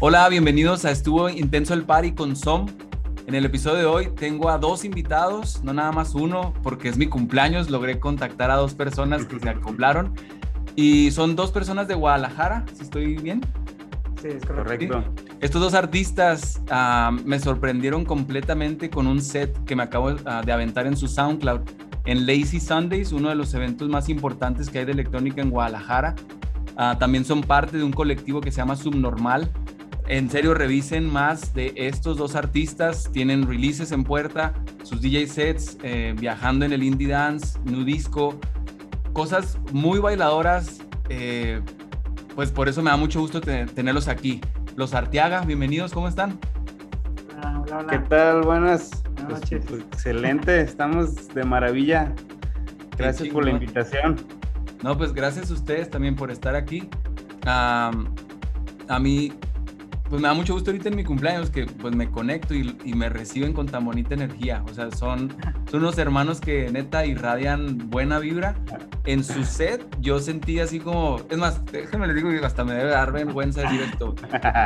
Hola, bienvenidos a Estuvo Intenso el Party con Som. En el episodio de hoy tengo a dos invitados, no nada más uno, porque es mi cumpleaños, logré contactar a dos personas que se acoplaron. Y son dos personas de Guadalajara, si estoy bien. Sí, es correcto. Estos dos artistas ah, me sorprendieron completamente con un set que me acabo ah, de aventar en su SoundCloud. En Lazy Sundays, uno de los eventos más importantes que hay de electrónica en Guadalajara. Ah, también son parte de un colectivo que se llama Subnormal. En serio, revisen más de estos dos artistas. Tienen releases en puerta, sus DJ sets, eh, viajando en el indie dance, nudisco, cosas muy bailadoras. eh, pues por eso me da mucho gusto te- tenerlos aquí. Los Arteaga, bienvenidos, ¿cómo están? Hola, hola, hola. ¿Qué tal? Buenas. Buenas Pues, noches. pues, excelente, estamos de maravilla. Gracias por la invitación. No, pues gracias a ustedes también por estar aquí. A mí, pues me da mucho gusto ahorita en mi cumpleaños que pues me conecto y, y me reciben con tan bonita energía. O sea, son, son unos hermanos que neta irradian buena vibra. En su set yo sentí así como, es más, déjenme les digo que hasta me debe dar vergüenza decir esto.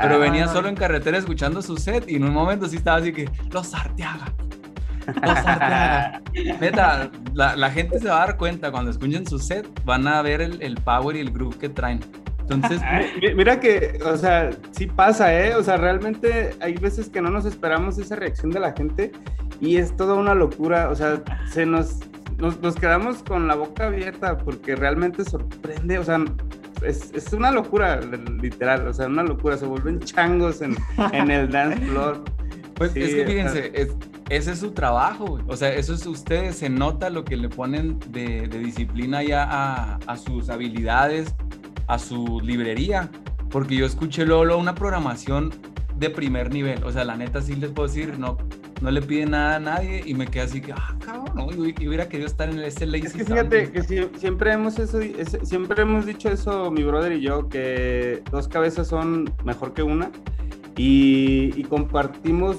Pero venía solo en carretera escuchando su set y en un momento sí estaba así que, los Arteaga. Los Arteaga. Neta, la, la gente se va a dar cuenta cuando escuchen su set, van a ver el, el power y el groove que traen. Entonces, Mi- Mira que, o sea, sí pasa, ¿eh? O sea, realmente hay veces que no nos esperamos esa reacción de la gente y es toda una locura. O sea, se nos, nos, nos quedamos con la boca abierta porque realmente sorprende. O sea, es, es una locura, literal. O sea, una locura. Se vuelven changos en, en el dance floor. pues Sí, es que fíjense, es- ese es su trabajo, güey. o sea, eso es ustedes, se nota lo que le ponen de, de disciplina ya a, a sus habilidades, a su librería, porque yo escuché Lolo una programación de primer nivel, o sea, la neta sí les puedo decir, no, no le pide nada a nadie y me quedé así que, ah, cabrón, no, yo, yo hubiera querido estar en ese lazy Es que fíjate que si- siempre hemos eso, ese- siempre hemos dicho eso, mi brother y yo, que dos cabezas son mejor que una y, y compartimos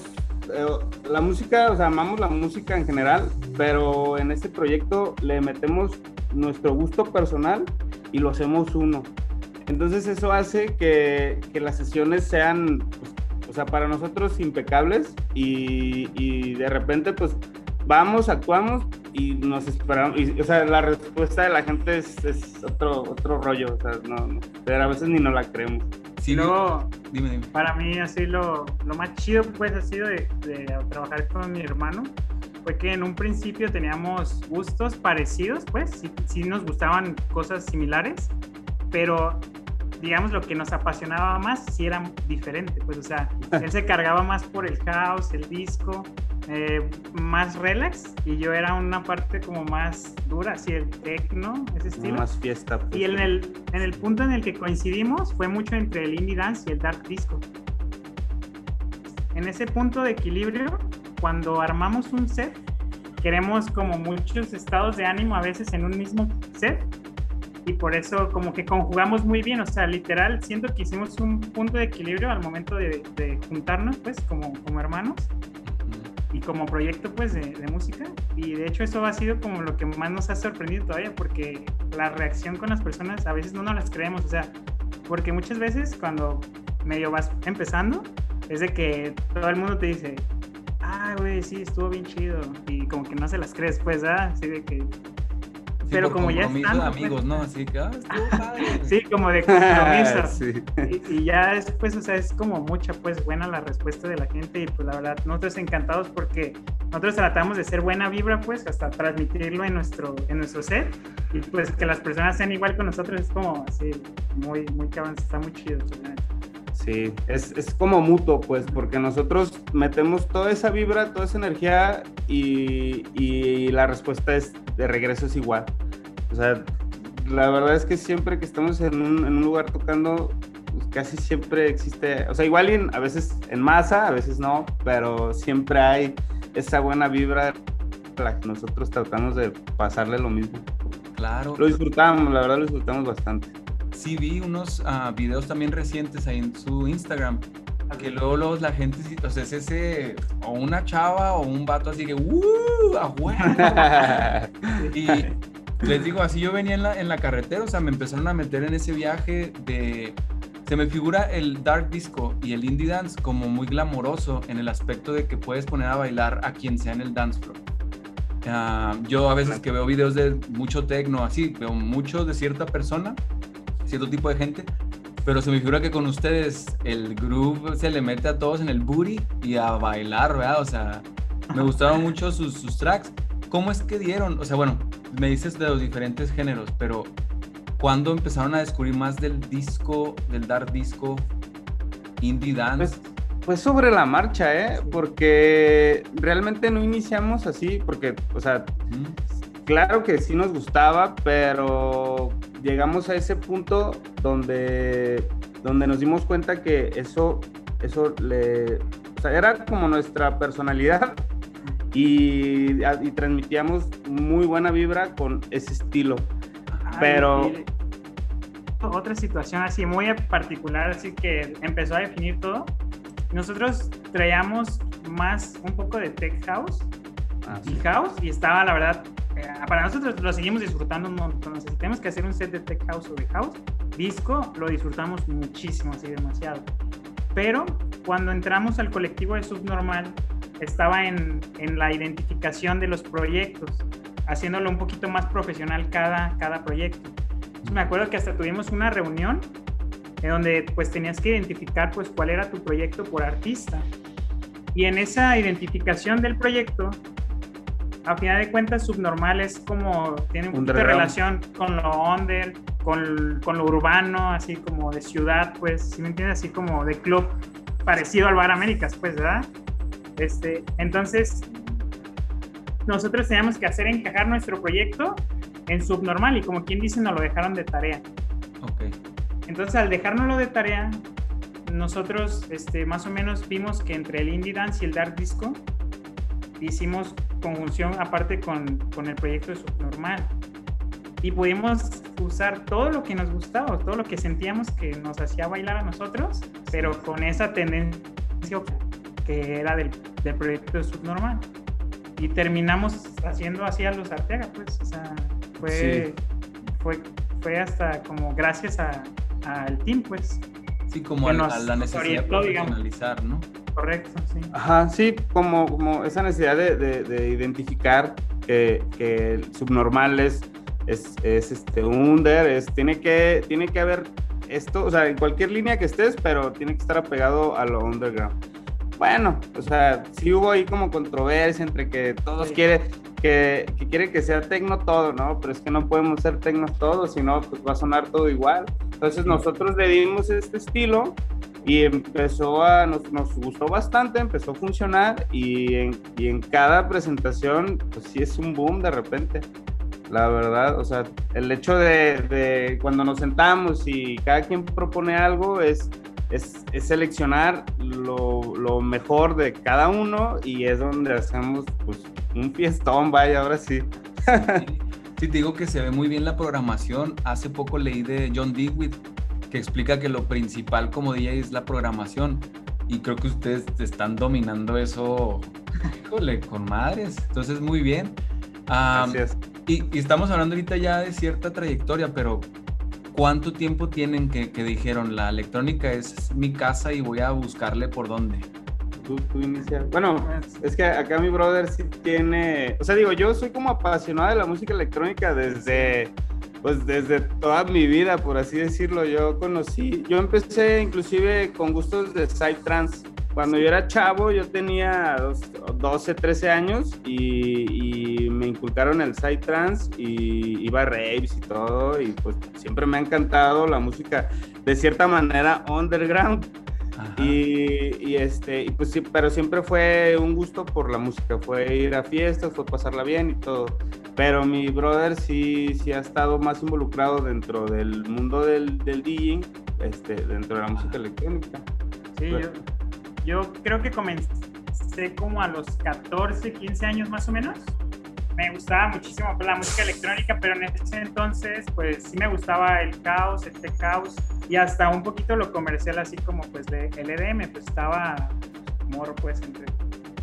eh, la música, o sea, amamos la música en general, pero en este proyecto le metemos nuestro gusto personal y lo hacemos uno. Entonces eso hace que, que las sesiones sean, pues, o sea, para nosotros impecables y, y de repente pues vamos, actuamos y nos esperamos. Y, o sea, la respuesta de la gente es, es otro, otro rollo, o sea, no, no, pero a veces ni nos la creemos. Sí, luego, dime, dime. para mí, así lo, lo más chido, pues, ha sido de, de trabajar con mi hermano. Fue que en un principio teníamos gustos parecidos, pues, sí, sí nos gustaban cosas similares, pero digamos lo que nos apasionaba más sí era diferente, pues, o sea, él se cargaba más por el house, el disco, eh, más relax, y yo era una parte como más dura, así el techno, ese estilo. Más fiesta. pues. Y en el, en el punto en el que coincidimos fue mucho entre el indie dance y el dark disco. En ese punto de equilibrio, cuando armamos un set, queremos como muchos estados de ánimo a veces en un mismo set y por eso como que conjugamos muy bien, o sea, literal, siento que hicimos un punto de equilibrio al momento de, de juntarnos, pues, como, como hermanos y como proyecto pues de, de, música. Y de hecho eso ha sido como lo que más nos ha sorprendido todavía porque la reacción con las personas a veces no nos las creemos, o sea, porque muchas veces cuando medio vas empezando es de que todo el mundo te dice, ah, güey, sí, estuvo bien chido y como que no se las crees pues, ¿ah? Así de que... Sí, pero como ya están, pues, amigos, ¿no? Así que, ah, estuvo padre. Sí, como de compromiso. sí. Y, y ya después, o sea, es como mucha, pues, buena la respuesta de la gente y pues la verdad, nosotros encantados porque nosotros tratamos de ser buena vibra, pues, hasta transmitirlo en nuestro, en nuestro set y pues que las personas sean igual con nosotros es como así, muy, muy cabrón, está muy chido. pues, neta. Sí, es, es como mutuo, pues, porque nosotros metemos toda esa vibra, toda esa energía y, y la respuesta es de regreso es igual. O sea, la verdad es que siempre que estamos en un, en un lugar tocando, pues, casi siempre existe, o sea, igual en- a veces en masa, a veces no, pero siempre hay esa buena vibra a la que nosotros tratamos de pasarle lo mismo. Claro. Lo disfrutamos, la verdad lo disfrutamos bastante. Sí vi unos ah, videos también recientes ahí en su Instagram. Que luego, luego la gente, o sea, es ese, o una chava o un vato así que, ¡uh! ¡A huevo! Y les digo, así yo venía en la, en la carretera, o sea, me empezaron a meter en ese viaje de... Se me figura el dark disco y el indie dance como muy glamoroso en el aspecto de que puedes poner a bailar a quien sea en el dance floor. Ah, yo a veces que veo videos de mucho techno, así, veo mucho de cierta persona, cierto tipo de gente, pero se me figura que con ustedes el groove se le mete a todos en el booty y a bailar, ¿verdad? O sea, me gustaron mucho sus, sus tracks. ¿Cómo es que dieron? O sea, bueno, me dices de los diferentes géneros, pero ¿cuándo empezaron a descubrir más del disco, del dark disco, indie dance? Pues, pues sobre la marcha, ¿eh? Porque realmente no iniciamos así, porque, o sea. Claro que sí nos gustaba, pero llegamos a ese punto donde, donde nos dimos cuenta que eso, eso le, o sea, era como nuestra personalidad y, y transmitíamos muy buena vibra con ese estilo. Ay, Pero- Otra situación así muy particular, así que empezó a definir todo. Nosotros traíamos más un poco de tech house y house y estaba la verdad para nosotros lo seguimos disfrutando un montón. O sea, si tenemos que hacer un set de tech house o de house, disco lo disfrutamos muchísimo, así demasiado. Pero cuando entramos al colectivo de Subnormal, estaba en, en la identificación de los proyectos, haciéndolo un poquito más profesional cada, cada proyecto. Entonces, me acuerdo que hasta tuvimos una reunión en donde pues tenías que identificar pues cuál era tu proyecto por artista. Y en esa identificación del proyecto, a final de cuentas, Subnormal es como, tiene un poquito de Underground. relación con lo under, con, con lo urbano, así como de ciudad, pues, si me entiendes, así como de club, parecido al Bar Américas, pues, ¿verdad? Este, entonces, nosotros teníamos que hacer encajar nuestro proyecto en Subnormal y como quien dice, nos lo dejaron de tarea. Ok. Entonces, al dejárnoslo de tarea, nosotros este, más o menos vimos que entre el indie dance y el dark disco hicimos conjunción aparte con, con el proyecto de Subnormal. Y pudimos usar todo lo que nos gustaba, todo lo que sentíamos que nos hacía bailar a nosotros, pero con esa tendencia que era del, del proyecto de Subnormal. Y terminamos haciendo así a los Arteaga, pues, o sea, fue, fue, fue hasta como gracias a- al team, pues, Sí, como a, nos- a la necesidad de profesionalizar, ¿no? Correcto, sí. Ajá, sí, como, como esa necesidad de, de- de identificar que, que el subnormal es, es, es, este under, es, tiene, que, tiene que haber esto, o sea, en cualquier línea que estés, pero tiene que estar apegado a lo underground. Bueno, o sea, sí hubo ahí como controversia entre que todos Sí. quieren que, que quieren que sea tecno todo, ¿no? Pero es que no podemos ser tecnos todos, si no, pues va a sonar todo igual. Entonces nosotros le dimos este estilo y empezó a, nos, nos gustó bastante, empezó a funcionar y en, y en cada presentación, pues sí es un boom de repente. La verdad, o sea, el hecho de, de cuando nos sentamos y cada quien propone algo es, es, es seleccionar lo, lo mejor de cada uno y es donde hacemos pues un fiestón, vaya, ahora sí. Sí, te digo que se ve muy bien la programación. Hace poco leí de John Dewey que explica que lo principal como DJ es la programación. Y creo que ustedes están dominando eso, híjole, con madres. Entonces, muy bien. Am, Gracias. y, y estamos hablando ahorita ya de cierta trayectoria, pero ¿cuánto tiempo tienen que, que dijeron la electrónica es mi casa y voy a buscarle por dónde? Tú, tú inicia. Bueno, es que acá mi brother sí tiene, o sea, digo, yo soy como apasionado de la música electrónica desde, pues desde toda mi vida, por así decirlo. Yo conocí, yo empecé inclusive con gustos de psytrance. Cuando yo era chavo, yo tenía dos- 12, 13 años y, me inculcaron el psytrance y iba a raves y todo y pues siempre me ha encantado la música de cierta manera underground. Y, y, este, y pues sí, pero siempre fue un gusto por la música, fue ir a fiestas, fue pasarla bien y todo. Pero mi brother sí, sí ha estado más involucrado dentro del mundo del, del DJing este, dentro de la música electrónica. Sí, yo, yo creo que comencé como a los 14, 15 años más o menos. Me gustaba muchísimo pues, la música electrónica, pero en ese entonces, pues sí me gustaba el caos, el tech house y hasta un poquito lo comercial, así como pues de LDM, pues estaba moro, pues entre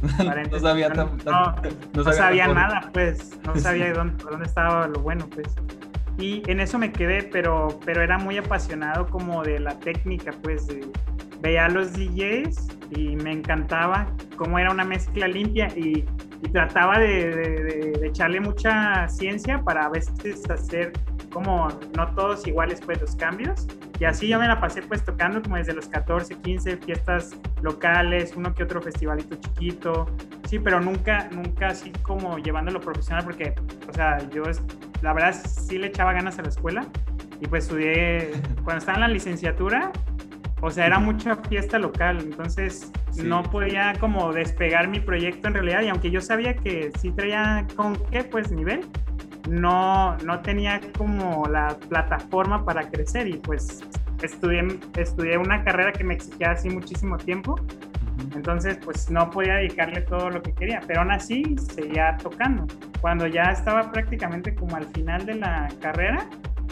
no sabía, no, no, no sabía sabía nada, pues, no sabía dónde, dónde estaba lo bueno, pues. Y en eso me quedé, pero, pero era muy apasionado como de la técnica, pues, de- veía a los DJs y me encantaba cómo era una mezcla limpia y, y trataba de, de- de- echarle mucha ciencia para a veces hacer como no todos iguales, pues, los cambios. Y así yo me la pasé, pues, tocando como desde los 14, 15 fiestas locales, uno que otro festivalito chiquito, Sí, pero nunca, nunca así como llevándolo profesional, porque, o sea, yo, la verdad, sí le echaba ganas a la escuela. Y pues estudié, cuando estaba en la licenciatura, o sea, era mucha fiesta local, entonces Sí. no podía como despegar mi proyecto en realidad, y aunque yo sabía que sí traía con qué, pues, nivel, no, no tenía como la plataforma para crecer y pues estudié, estudié una carrera que me exigía así muchísimo tiempo entonces, pues no podía dedicarle todo lo que quería, pero aún así seguía tocando. Cuando ya estaba prácticamente como al final de la carrera,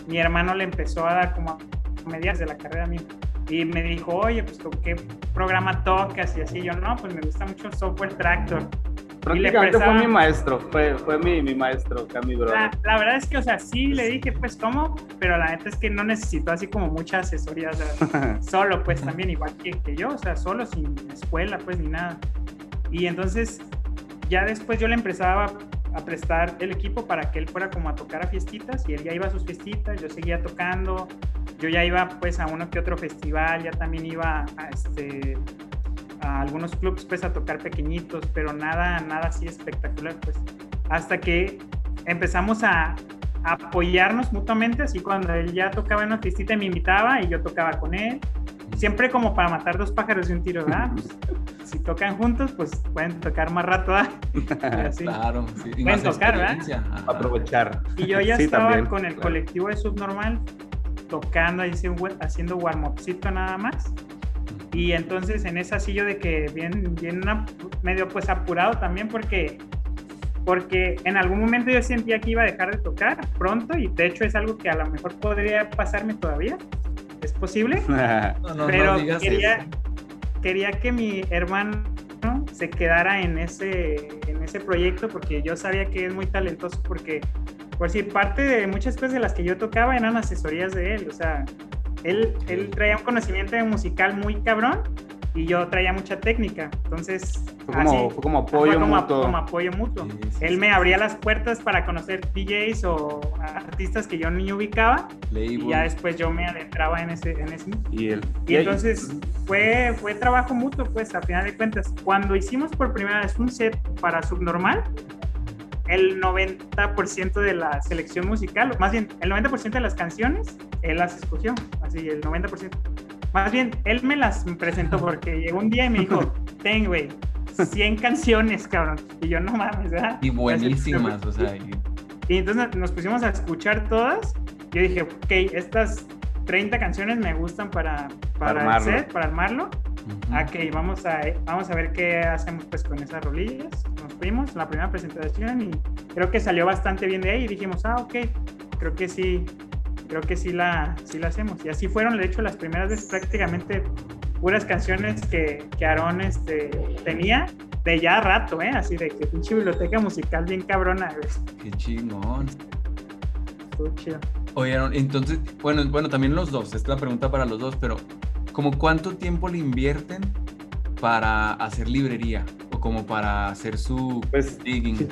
mi hermano le empezó a dar como a medias de la carrera mía. Y me dijo, oye, pues ¿con qué programa tocas? Y así yo, no, pues me gusta mucho Software Tractor. Y le Prácticamente fue mi maestro, fue, fue mi, mi maestro, acá mi brother. La, la verdad es que, o sea, sí le dije, pues, ¿cómo? Pero la neta es que no necesitó así como mucha asesoría, o sea, solo, pues, también, igual que, que yo, o sea, solo, sin escuela, pues, ni nada. Y entonces, ya después yo le empezaba a prestar el equipo para que él fuera como a tocar a fiestitas y él ya iba a sus fiestitas, yo seguía tocando, yo ya iba pues a uno que otro festival, ya también iba a este algunos clubs pues a tocar pequeñitos, pero nada nada así espectacular pues. Hasta que empezamos a, a apoyarnos mutuamente, así cuando él ya tocaba en una fiestita me invitaba y yo tocaba con él, siempre como para matar dos pájaros de un tiro, ¿verdad? Pues, si tocan juntos, pues pueden tocar más rato, ¿verdad? Y así. Claro, sí. Y Pueden más tocar, ¿verdad? Aprovechar. Y yo ya Sí, estaba también, con el claro. colectivo de Subnormal tocando, haciendo warm-upcito nada más. Y entonces en esa sí yo de que bien, bien una- medio pues apurado también porque, porque en algún momento yo sentía que iba a dejar de tocar pronto y de hecho es algo que a lo mejor podría pasarme todavía. Es posible No, no, pero no digas quería, eso. quería que mi hermano se quedara en ese, en ese proyecto porque yo sabía que es muy talentoso porque, por decir, parte de muchas cosas de las que yo tocaba eran asesorías de él, o sea, él, él traía un conocimiento musical muy cabrón y yo traía mucha técnica, entonces... Fue como, así- fue como fue apoyo como, mutuo. como apoyo mutuo. Sí, sí, Él sí. me abría las puertas para conocer DJs o artistas que yo ni ubicaba y Label. ya después yo me adentraba en ese, en ese Y, él, y entonces fue, fue trabajo mutuo, pues, a final de cuentas. Cuando hicimos por primera vez un set para Subnormal, el 90% de la selección musical, más bien, el 90% de las canciones, él las escogió, así, el 90%. Más bien, él me las presentó porque llegó un día y me dijo, ten, güey, 100 canciones, cabrón. Y yo, no mames, ¿verdad? Y buenísimas, o sea, y- Y entonces nos pusimos a escuchar todas. Yo dije, ok, estas 30 canciones me gustan para, para el set, para armarlo. ujú. Ok, vamos a, vamos a ver qué hacemos pues con esas rolillas. Nos fuimos, la primera presentación y creo que salió bastante bien de ahí y dijimos, ah, ok, creo que sí, creo que sí la, sí la hacemos. Y así fueron, de hecho, las primeras veces prácticamente puras canciones que, que Aarón este, tenía de ya rato, ¿eh? Así de que pinche biblioteca musical bien cabrona, güey. Qué chingón. Estuvo chido. Oyeron, entonces, bueno, bueno, también los dos, esta es la pregunta para los dos, pero ¿como cuánto tiempo le invierten para hacer librería o como para hacer su Pues, digging?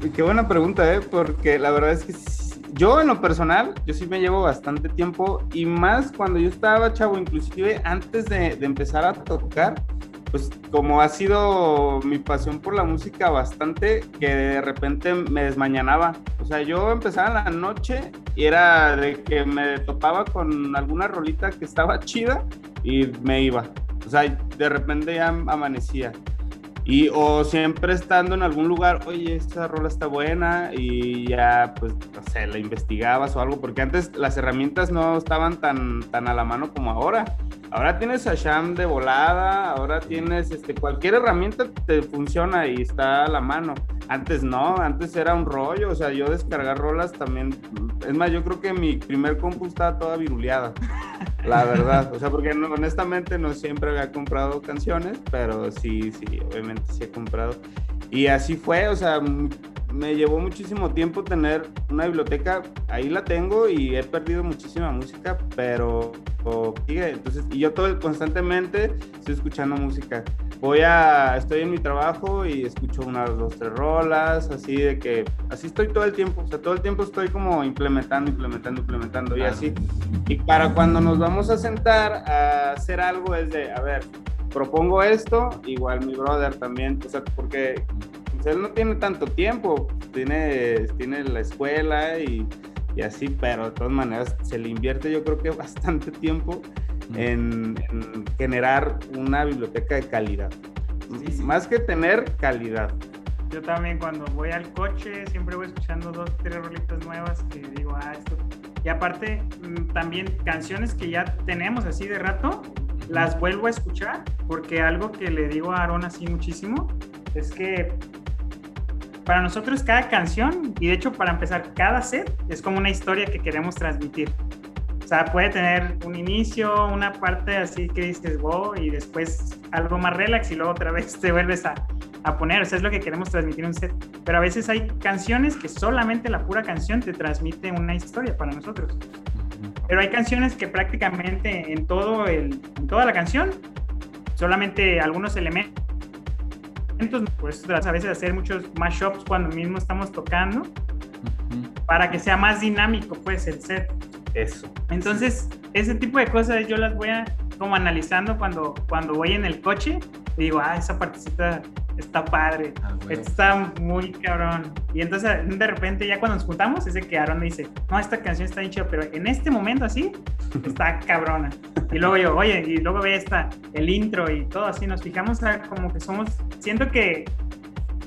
Y Qué buena pregunta, ¿eh? Porque la verdad es que sí- yo en lo personal, yo sí me llevo bastante tiempo y más cuando yo estaba chavo, inclusive antes de, empezar a tocar, pues como ha sido mi pasión por la música bastante, que de repente me desmañanaba. O sea, yo empezaba la noche y era de que me topaba con alguna rolita que estaba chida y me iba. O sea, de repente ya amanecía. Y o siempre estando en algún lugar, oye, esta rola está buena y ya, pues, no sé, la investigabas o algo, porque antes las herramientas no estaban tan, tan a la mano como ahora. Ahora tienes a Sham de volada, ahora tienes este, cualquier herramienta te funciona y está a la mano. Antes no, antes era un rollo, o sea, yo descargar rolas también. Es más, yo creo que mi primer compu estaba toda viruleada, la verdad. O sea, porque no, honestamente no siempre había comprado canciones, pero sí, sí, obviamente sí he comprado. Y así fue, o sea, me llevó muchísimo tiempo tener una biblioteca, ahí la tengo y he perdido muchísima música, pero sigue. Entonces, y yo todo constantemente estoy escuchando música. Voy a, estoy en mi trabajo y escucho unas dos, tres rolas, así de que, así estoy todo el tiempo, o sea, todo el tiempo estoy como implementando, implementando, implementando y así. Y para cuando nos vamos a sentar a hacer algo es de, a ver, propongo esto, igual mi brother también, o sea, porque él no tiene tanto tiempo, tiene, tiene la escuela y, y, así, pero de todas maneras se le invierte yo creo que bastante tiempo en, generar una biblioteca de calidad. Más que tener calidad. Yo también cuando voy al coche siempre voy escuchando dos, tres rolitas nuevas que digo, ah, esto. Y aparte, mm, también canciones que ya tenemos así de rato, las vuelvo a escuchar porque algo que le digo a Aaron así muchísimo es que para nosotros cada canción, y de hecho para empezar cada set, es como una historia que queremos transmitir. O sea, puede tener un inicio, una parte así que dices, wow, y después algo más relax y luego otra vez te vuelves a, a poner. O sea, es lo que queremos transmitir un set. Pero a veces hay canciones que solamente la pura canción te transmite una historia para nosotros. Pero hay canciones que prácticamente en, todo el, en toda la canción, solamente algunos elementos pues a veces hacer muchos mashups cuando mismo estamos tocando, para que sea más dinámico, pues, el set. Eso. Entonces, ese tipo de cosas yo las voy a como analizando cuando, cuando voy en el coche digo, ah, esa partecita está padre, ah, está muy cabrón. Y entonces de repente ya cuando nos juntamos es de que Aaron me dice, no, esta canción está bien pero en este momento así está cabrona. Y luego yo, oye, y luego ve esta, el intro y todo así, nos fijamos como que somos, siento que,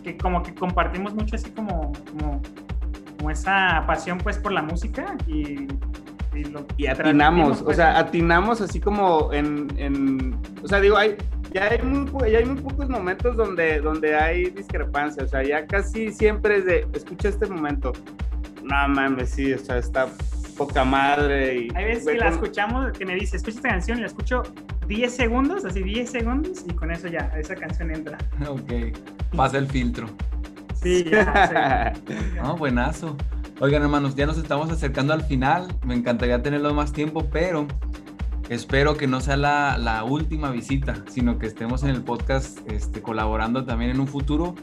que como que compartimos mucho así como, como, como esa pasión pues por la música y y, atinamos, o sea, atinamos así como en, en, o sea, digo, hay, ya hay muy, ya hay muy pocos momentos donde, donde hay discrepancia, o sea, ya casi siempre es de, escucha este momento, no mames, sí, o sea, está poca madre. Y, hay veces que la escuchamos, que me dice, escucha esta canción y la escucho 10 segundos, así 10 segundos, y con eso ya, esa canción entra. Ok, pasa el filtro. Sí, ya. no, buenazo. Oigan, hermanos, ya nos estamos acercando al final. Me encantaría tenerlo más tiempo, pero espero que no sea la, última visita, sino que estemos en el podcast este, colaborando también en un futuro.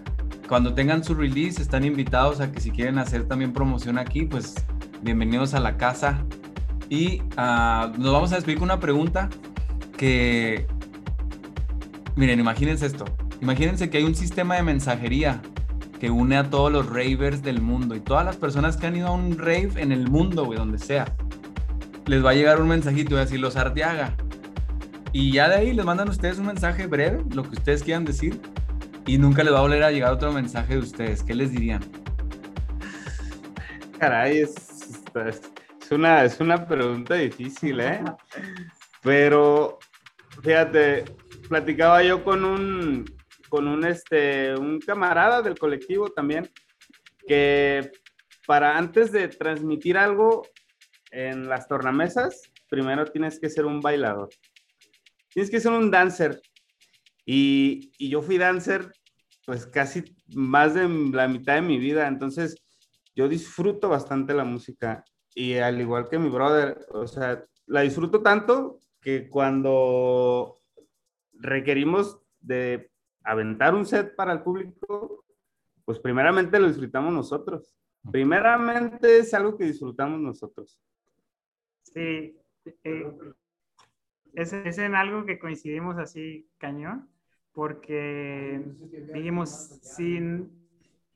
Cuando tengan su release, están invitados a que si quieren hacer también promoción aquí, pues bienvenidos a la casa. Y ah, nos vamos a despedir con una pregunta que, miren, imagínense esto. Imagínense que hay un sistema de mensajería que une a todos los ravers del mundo y todas las personas que han ido a un rave en el mundo, güey, donde sea. Les va a llegar un mensajito, y a decir los Arteaga. Y ya de ahí les mandan ustedes un mensaje breve, lo que ustedes quieran decir, y nunca les va a volver a llegar otro mensaje de ustedes. ¿Qué les dirían? Caray, es, una, es una pregunta difícil, ¿eh? Pero, fíjate, platicaba yo con un, con un, este, un camarada del colectivo también, que para antes de transmitir algo en las tornamesas, primero tienes que ser un bailador. Tienes que ser un dancer. Y, y yo fui dancer pues casi más de la mitad de mi vida, entonces yo disfruto bastante la música y al igual que mi brother, o sea, la disfruto tanto que cuando requerimos de aventar un set para el público, pues primeramente lo disfrutamos nosotros. Primeramente es algo que disfrutamos nosotros. Sí, eh, es, es, en algo que coincidimos así cañón, porque dijimos, si,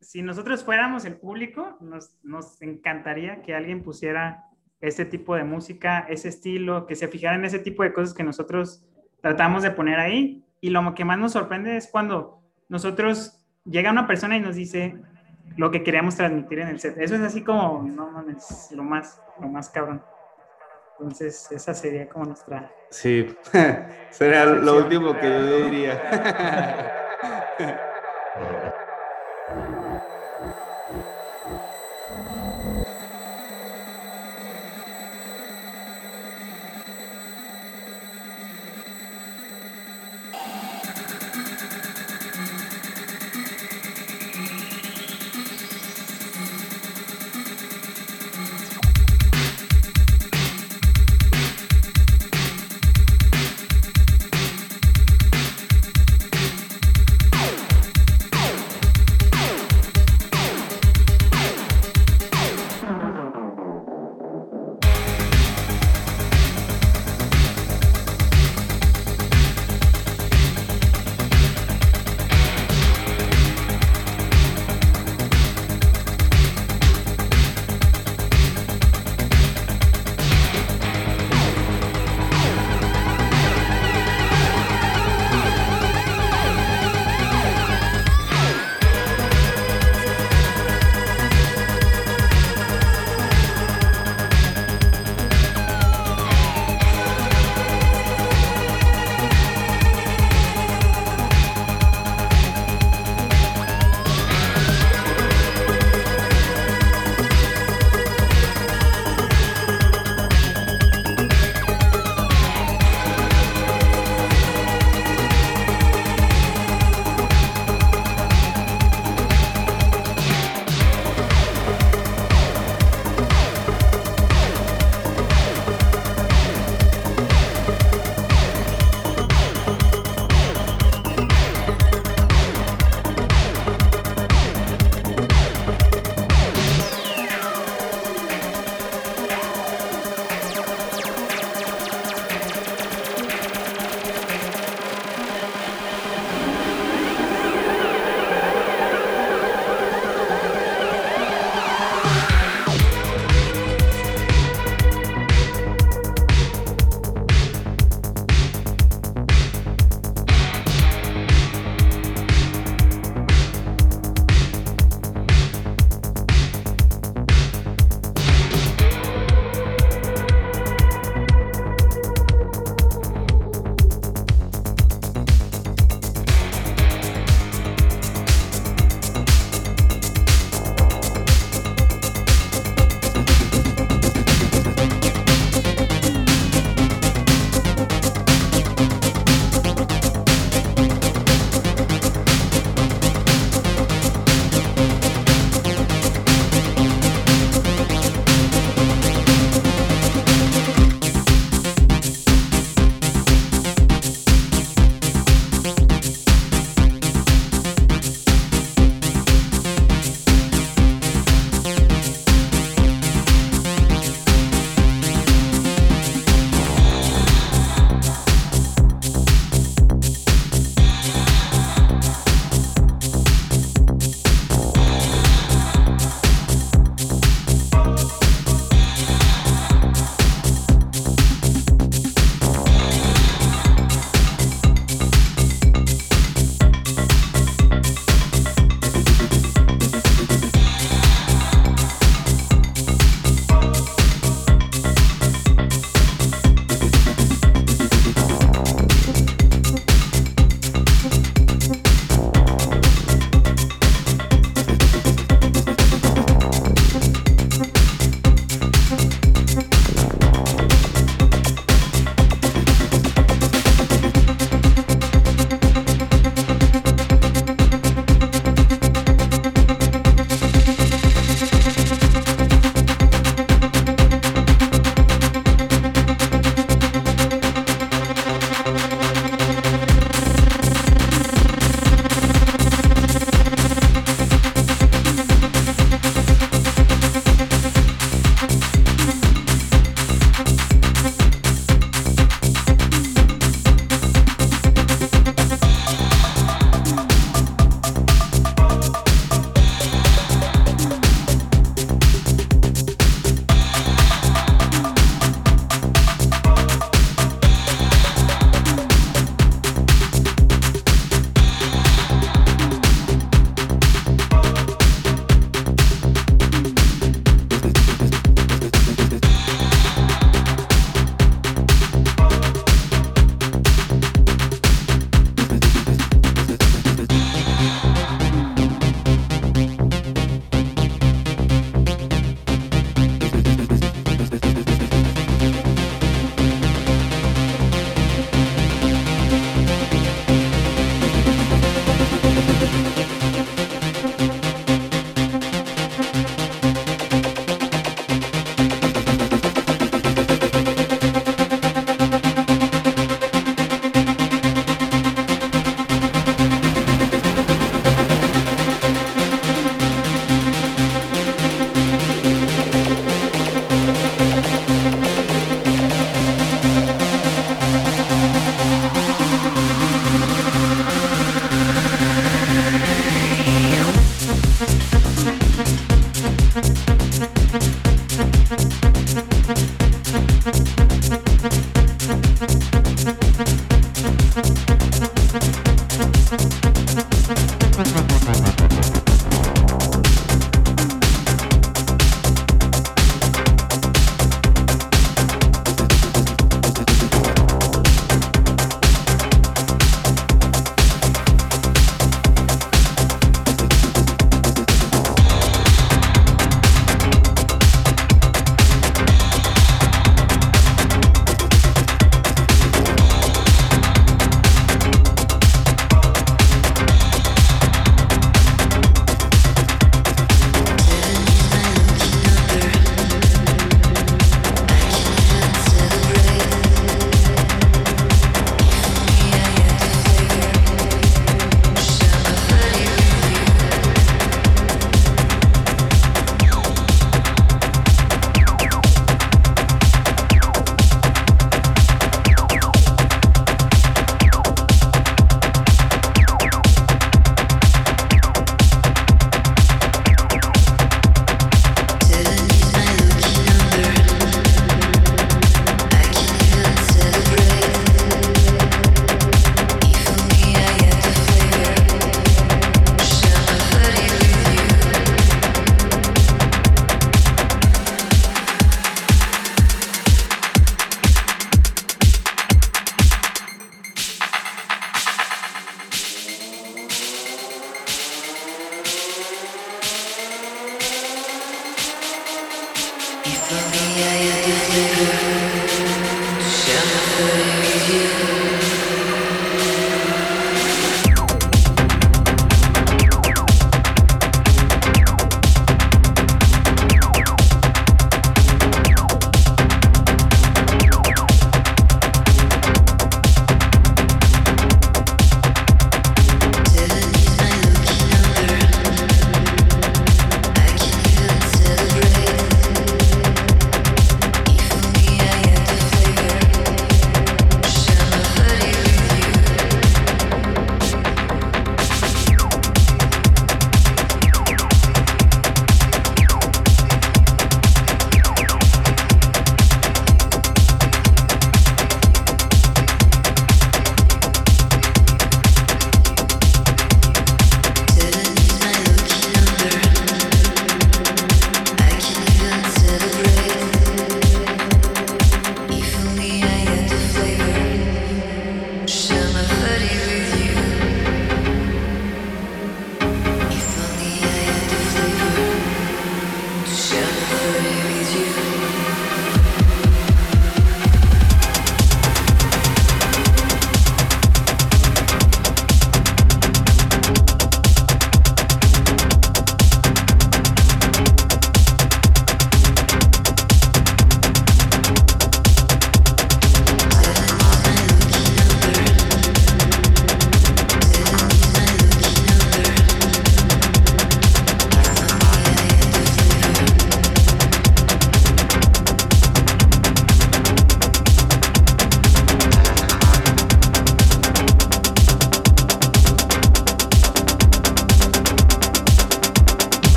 si nosotros fuéramos el público, nos, nos encantaría que alguien pusiera ese tipo de música, ese estilo, que se fijara en ese tipo de cosas que nosotros tratamos de poner ahí y lo que más nos sorprende es cuando nosotros llega una persona y nos dice lo que queríamos transmitir en el set. Eso es así como, no mames, lo más, lo más cabrón. Entonces, esa sería como nuestra... Sí, sería lo último que yo diría.